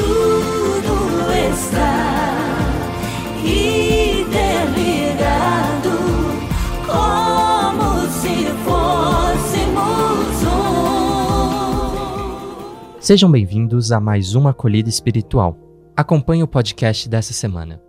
tudo está interligado, como se fôssemos um. Sejam bem-vindos a mais uma acolhida espiritual. Acompanhe o podcast dessa semana.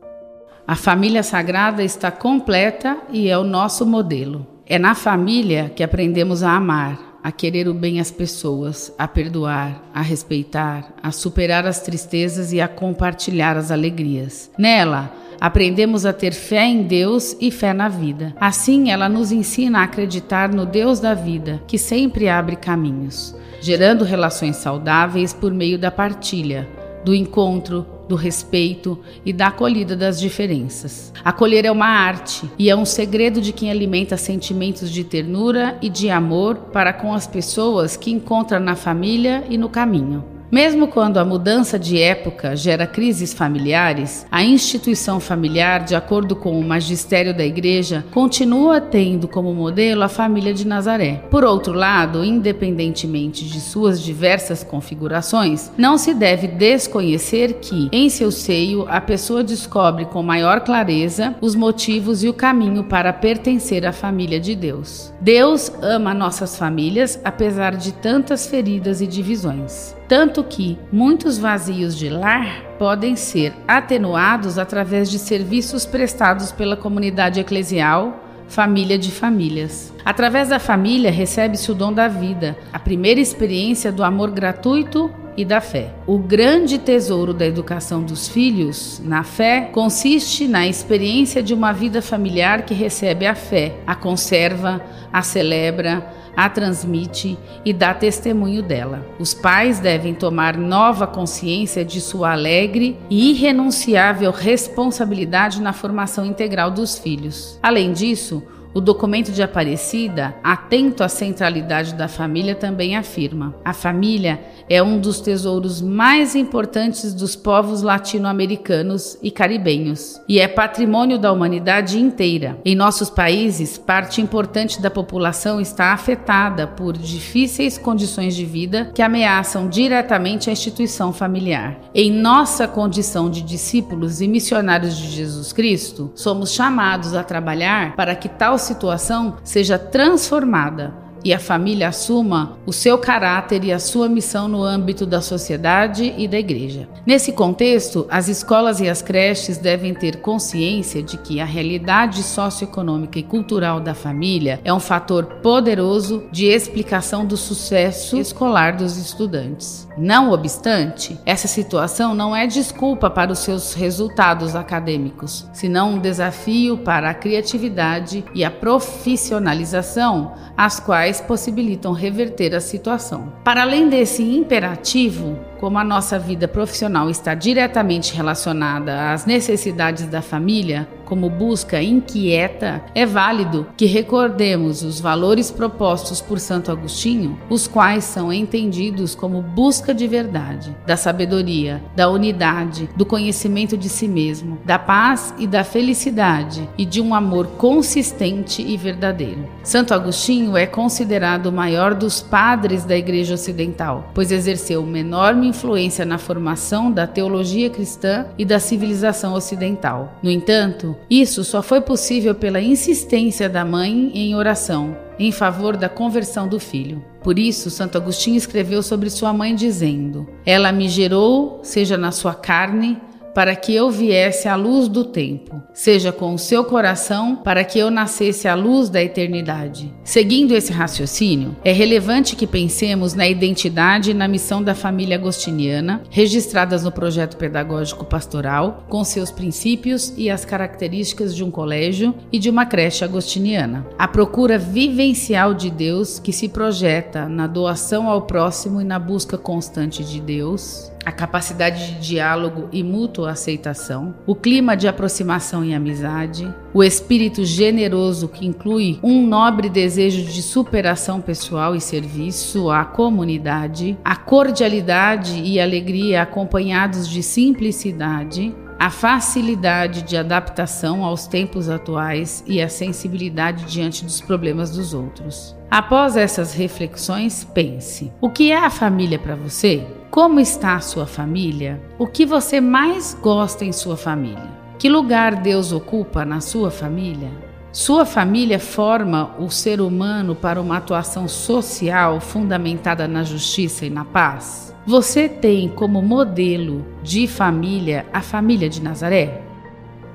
A família sagrada está completa e é o nosso modelo. É na família que aprendemos a amar, a querer o bem às pessoas, a perdoar, a respeitar, a superar as tristezas e a compartilhar as alegrias. Nela, aprendemos a ter fé em Deus e fé na vida. Assim, ela nos ensina a acreditar no Deus da vida, que sempre abre caminhos, gerando relações saudáveis por meio da partilha, do encontro, do respeito e da acolhida das diferenças. Acolher é uma arte e é um segredo de quem alimenta sentimentos de ternura e de amor para com as pessoas que encontra na família e no caminho. Mesmo quando a mudança de época gera crises familiares, a instituição familiar, de acordo com o magistério da Igreja, continua tendo como modelo a família de Nazaré. Por outro lado, independentemente de suas diversas configurações, não se deve desconhecer que, em seu seio, a pessoa descobre com maior clareza os motivos e o caminho para pertencer à família de Deus. Deus ama nossas famílias apesar de tantas feridas e divisões tanto que muitos vazios de lar podem ser atenuados através de serviços prestados pela comunidade eclesial, família de famílias. Através da família recebe-se o dom da vida, a primeira experiência do amor gratuito e da fé. O grande tesouro da educação dos filhos na fé consiste na experiência de uma vida familiar que recebe a fé, a conserva, a celebra, a transmite e dá testemunho dela. Os pais devem tomar nova consciência de sua alegre e irrenunciável responsabilidade na formação integral dos filhos. Além disso, o documento de Aparecida, atento à centralidade da família, também afirma: a família é um dos tesouros mais importantes dos povos latino-americanos e caribenhos e é patrimônio da humanidade inteira. Em nossos países, parte importante da população está afetada por difíceis condições de vida que ameaçam diretamente a instituição familiar. Em nossa condição de discípulos e missionários de Jesus Cristo, somos chamados a trabalhar para que tal situação seja transformada e a família assuma o seu caráter e a sua missão no âmbito da sociedade e da igreja. Nesse contexto, as escolas e as creches devem ter consciência de que a realidade socioeconômica e cultural da família é um fator poderoso de explicação do sucesso escolar dos estudantes. Não obstante, essa situação não é desculpa para os seus resultados acadêmicos, senão um desafio para a criatividade e a profissionalização, as quais possibilitam reverter a situação. Para além desse imperativo, como a nossa vida profissional está diretamente relacionada às necessidades da família, como busca inquieta, é válido que recordemos os valores propostos por Santo Agostinho, os quais são entendidos como busca de verdade, da sabedoria, da unidade, do conhecimento de si mesmo, da paz e da felicidade e de um amor consistente e verdadeiro. Santo Agostinho é considerado o maior dos padres da Igreja Ocidental, pois exerceu uma enorme influência na formação da teologia cristã e da civilização ocidental. No entanto, isso só foi possível pela insistência da mãe em oração em favor da conversão do filho. Por isso, Santo Agostinho escreveu sobre sua mãe dizendo: Ela me gerou, seja na sua carne, para que eu viesse à luz do tempo, seja com o seu coração, para que eu nascesse à luz da eternidade. Seguindo esse raciocínio, é relevante que pensemos na identidade e na missão da família agostiniana, registradas no projeto pedagógico pastoral, com seus princípios e as características de um colégio e de uma creche agostiniana. A procura vivencial de Deus que se projeta na doação ao próximo e na busca constante de Deus, a capacidade de diálogo e mútua aceitação, o clima de aproximação e amizade, o espírito generoso que inclui um nobre desejo de superação pessoal e serviço à comunidade, a cordialidade e alegria acompanhados de simplicidade, a facilidade de adaptação aos tempos atuais e a sensibilidade diante dos problemas dos outros. Após essas reflexões, pense: o que é a família para você? Como está a sua família? O que você mais gosta em sua família? Que lugar Deus ocupa na sua família? Sua família forma o ser humano para uma atuação social fundamentada na justiça e na paz? Você tem como modelo de família a família de Nazaré?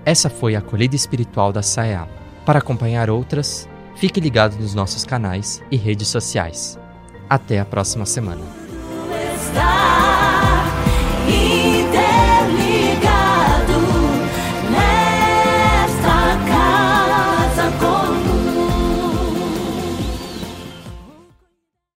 Essa foi a acolhida espiritual da SAEA. Para acompanhar outras, fique ligado nos nossos canais e redes sociais. Até a próxima semana.